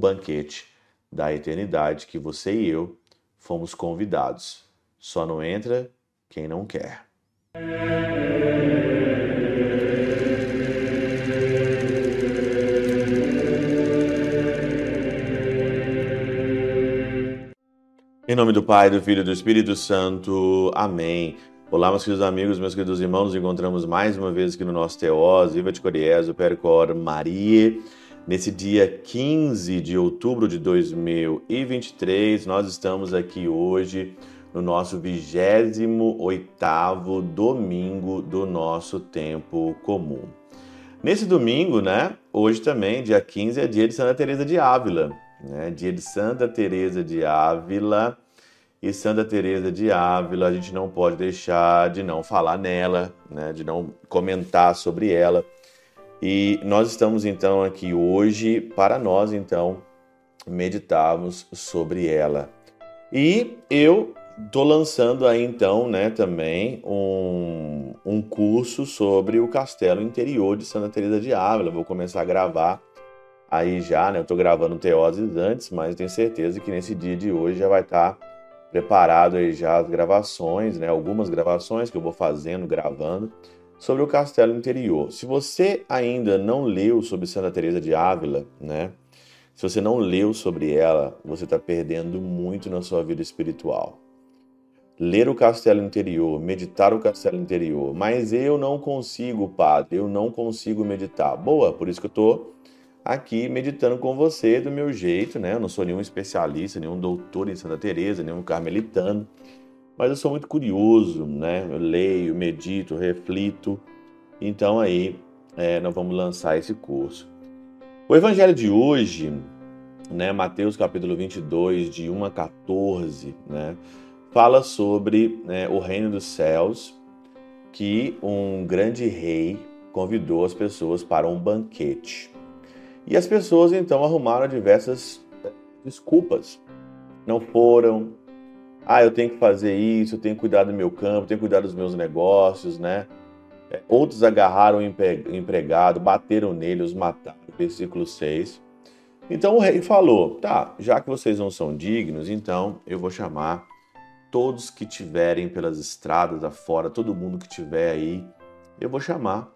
banquete da eternidade que você e eu fomos convidados. Só não entra quem não quer. Em nome do Pai, do Filho e do Espírito Santo. Amém. Olá, meus queridos amigos, meus queridos irmãos, nos encontramos mais uma vez aqui no nosso Teós, Viva de Coriezo, Percor Maria. Nesse dia 15 de outubro de 2023, nós estamos aqui hoje no nosso 28º domingo do nosso tempo comum. Nesse domingo, né, hoje também, dia 15, é dia de Santa Teresa de Ávila, né? Dia de Santa Teresa de Ávila. E Santa Teresa de Ávila, a gente não pode deixar de não falar nela, né? De não comentar sobre ela. E nós estamos então aqui hoje para nós então meditarmos sobre ela. E eu tô lançando aí então, né, também um, um curso sobre o castelo interior de Santa Teresa de Ávila. Vou começar a gravar aí já, né? Eu estou gravando Teoses antes, mas tenho certeza que nesse dia de hoje já vai estar tá preparado aí já as gravações, né? Algumas gravações que eu vou fazendo, gravando sobre o Castelo Interior. Se você ainda não leu sobre Santa Teresa de Ávila, né? Se você não leu sobre ela, você está perdendo muito na sua vida espiritual. Ler o Castelo Interior, meditar o Castelo Interior, mas eu não consigo, padre, eu não consigo meditar. Boa, por isso que eu estou aqui meditando com você do meu jeito, né? Eu não sou nenhum especialista, nenhum doutor em Santa Teresa, nenhum carmelitano, mas eu sou muito curioso, né? Eu leio, medito, reflito. Então aí é, nós vamos lançar esse curso. O evangelho de hoje, né, Mateus capítulo 22, de 1 a 14, né, fala sobre né, o reino dos céus, que um grande rei convidou as pessoas para um banquete. E as pessoas então arrumaram diversas desculpas. Não foram. Ah, eu tenho que fazer isso, eu tenho que cuidar do meu campo, tenho que cuidar dos meus negócios, né? É, outros agarraram o empregado, bateram nele, os mataram. Versículo 6. Então o rei falou: tá, já que vocês não são dignos, então eu vou chamar todos que tiverem pelas estradas afora, todo mundo que tiver aí, eu vou chamar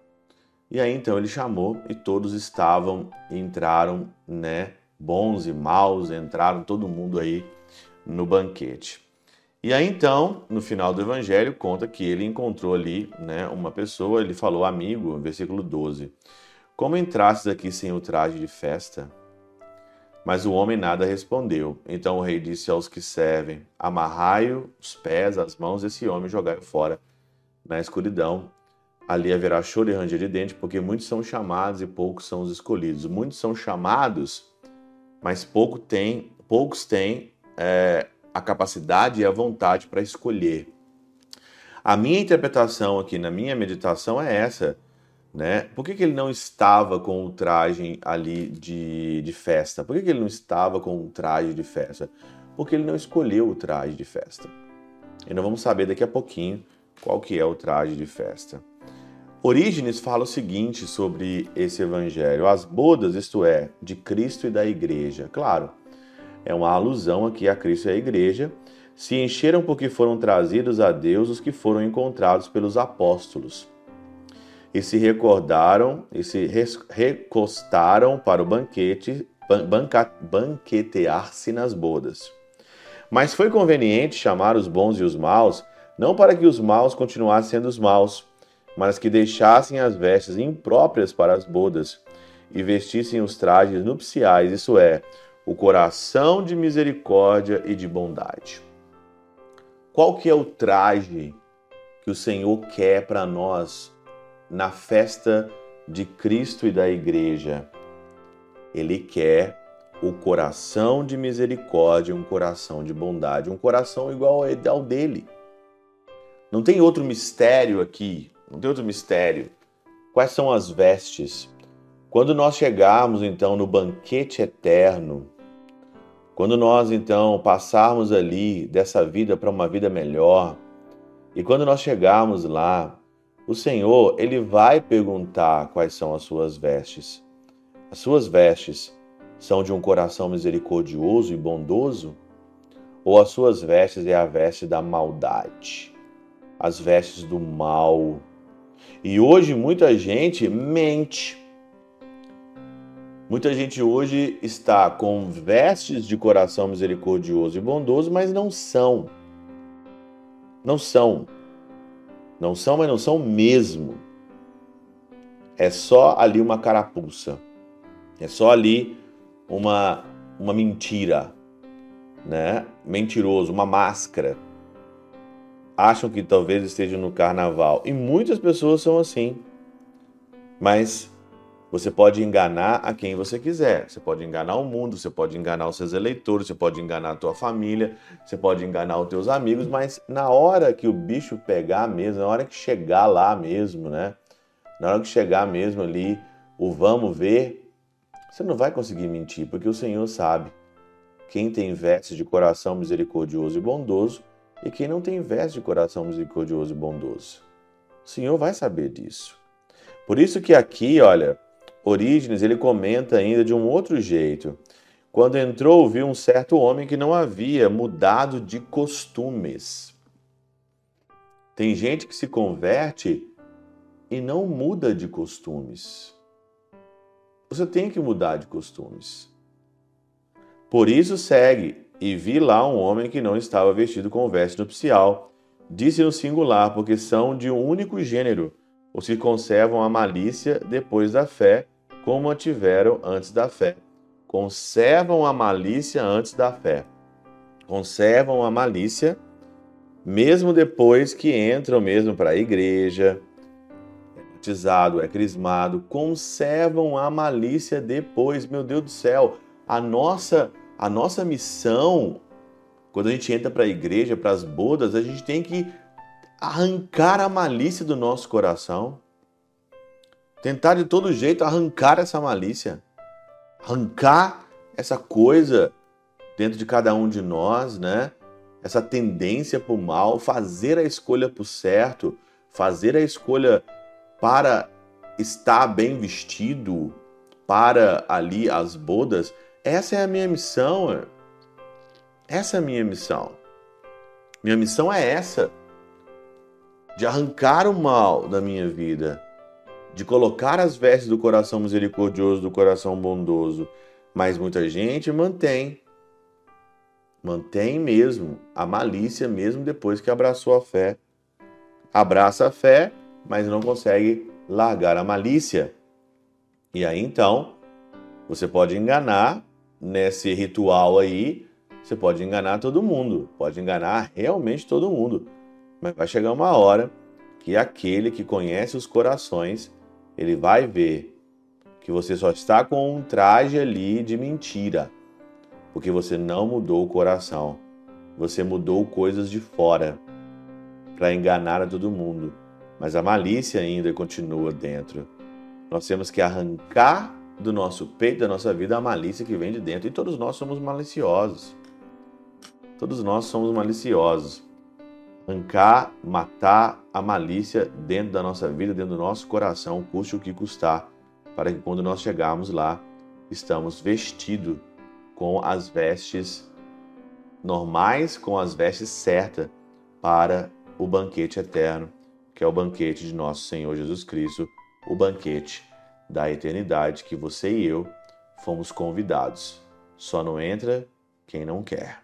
e aí então ele chamou e todos estavam, entraram, né? Bons e maus, entraram todo mundo aí no banquete. E aí então, no final do evangelho, conta que ele encontrou ali, né, uma pessoa, ele falou amigo, versículo 12. Como entrastes aqui sem o traje de festa? Mas o homem nada respondeu. Então o rei disse aos que servem: Amarrai-o os pés, as mãos desse homem jogai-o fora na escuridão. Ali haverá choro e ranger de dente, porque muitos são chamados e poucos são os escolhidos. Muitos são chamados, mas pouco tem, poucos têm é, a capacidade e a vontade para escolher. A minha interpretação aqui na minha meditação é essa. Né? Por que, que ele não estava com o traje ali de, de festa? Por que, que ele não estava com o traje de festa? Porque ele não escolheu o traje de festa. E nós vamos saber daqui a pouquinho qual que é o traje de festa. Orígenes fala o seguinte sobre esse evangelho: as bodas, isto é, de Cristo e da igreja. Claro, é uma alusão aqui a Cristo e à igreja. Se encheram porque foram trazidos a Deus os que foram encontrados pelos apóstolos. E se recordaram e se recostaram para o banquete, banquetear-se nas bodas. Mas foi conveniente chamar os bons e os maus, não para que os maus continuassem sendo os maus, mas que deixassem as vestes impróprias para as bodas e vestissem os trajes nupciais, isso é, o coração de misericórdia e de bondade. Qual que é o traje que o Senhor quer para nós na festa de Cristo e da igreja? Ele quer o coração de misericórdia, um coração de bondade, um coração igual ao dele. Não tem outro mistério aqui não tem outro mistério. Quais são as vestes? Quando nós chegarmos então no banquete eterno, quando nós então passarmos ali dessa vida para uma vida melhor, e quando nós chegarmos lá, o Senhor, ele vai perguntar quais são as suas vestes. As suas vestes são de um coração misericordioso e bondoso? Ou as suas vestes é a veste da maldade, as vestes do mal? E hoje muita gente mente. Muita gente hoje está com vestes de coração misericordioso e bondoso, mas não são. Não são. Não são, mas não são mesmo. É só ali uma carapuça. É só ali uma, uma mentira, né? Mentiroso, uma máscara. Acham que talvez estejam no carnaval. E muitas pessoas são assim. Mas você pode enganar a quem você quiser. Você pode enganar o mundo, você pode enganar os seus eleitores, você pode enganar a tua família, você pode enganar os teus amigos, mas na hora que o bicho pegar mesmo, na hora que chegar lá mesmo, né? Na hora que chegar mesmo ali, o vamos ver, você não vai conseguir mentir, porque o Senhor sabe quem tem vestes de coração misericordioso e bondoso e quem não tem vestes de coração misericordioso e bondoso. O Senhor vai saber disso. Por isso que aqui, olha, Orígenes, ele comenta ainda de um outro jeito. Quando entrou, viu um certo homem que não havia mudado de costumes. Tem gente que se converte e não muda de costumes. Você tem que mudar de costumes. Por isso segue, e vi lá um homem que não estava vestido com veste nupcial. Disse no singular, porque são de um único gênero, os que conservam a malícia depois da fé, como a tiveram antes da fé. Conservam a malícia antes da fé. Conservam a malícia mesmo depois que entram mesmo para a igreja, batizado, é crismado, conservam a malícia depois. Meu Deus do céu, a nossa a nossa missão quando a gente entra para a igreja, para as bodas, a gente tem que arrancar a malícia do nosso coração. Tentar de todo jeito arrancar essa malícia. Arrancar essa coisa dentro de cada um de nós, né? Essa tendência para o mal, fazer a escolha para o certo, fazer a escolha para estar bem vestido para ali as bodas, essa é a minha missão. Essa é a minha missão. Minha missão é essa: de arrancar o mal da minha vida, de colocar as vestes do coração misericordioso, do coração bondoso. Mas muita gente mantém, mantém mesmo a malícia, mesmo depois que abraçou a fé. Abraça a fé, mas não consegue largar a malícia. E aí então, você pode enganar nesse ritual aí, você pode enganar todo mundo, pode enganar realmente todo mundo. Mas vai chegar uma hora que aquele que conhece os corações, ele vai ver que você só está com um traje ali de mentira, porque você não mudou o coração. Você mudou coisas de fora para enganar a todo mundo mas a malícia ainda continua dentro. Nós temos que arrancar do nosso peito, da nossa vida, a malícia que vem de dentro. E todos nós somos maliciosos. Todos nós somos maliciosos. Arrancar, matar a malícia dentro da nossa vida, dentro do nosso coração, custe o que custar, para que quando nós chegarmos lá, estamos vestidos com as vestes normais, com as vestes certas para o banquete eterno que é o banquete de nosso Senhor Jesus Cristo, o banquete da eternidade que você e eu fomos convidados. Só não entra quem não quer.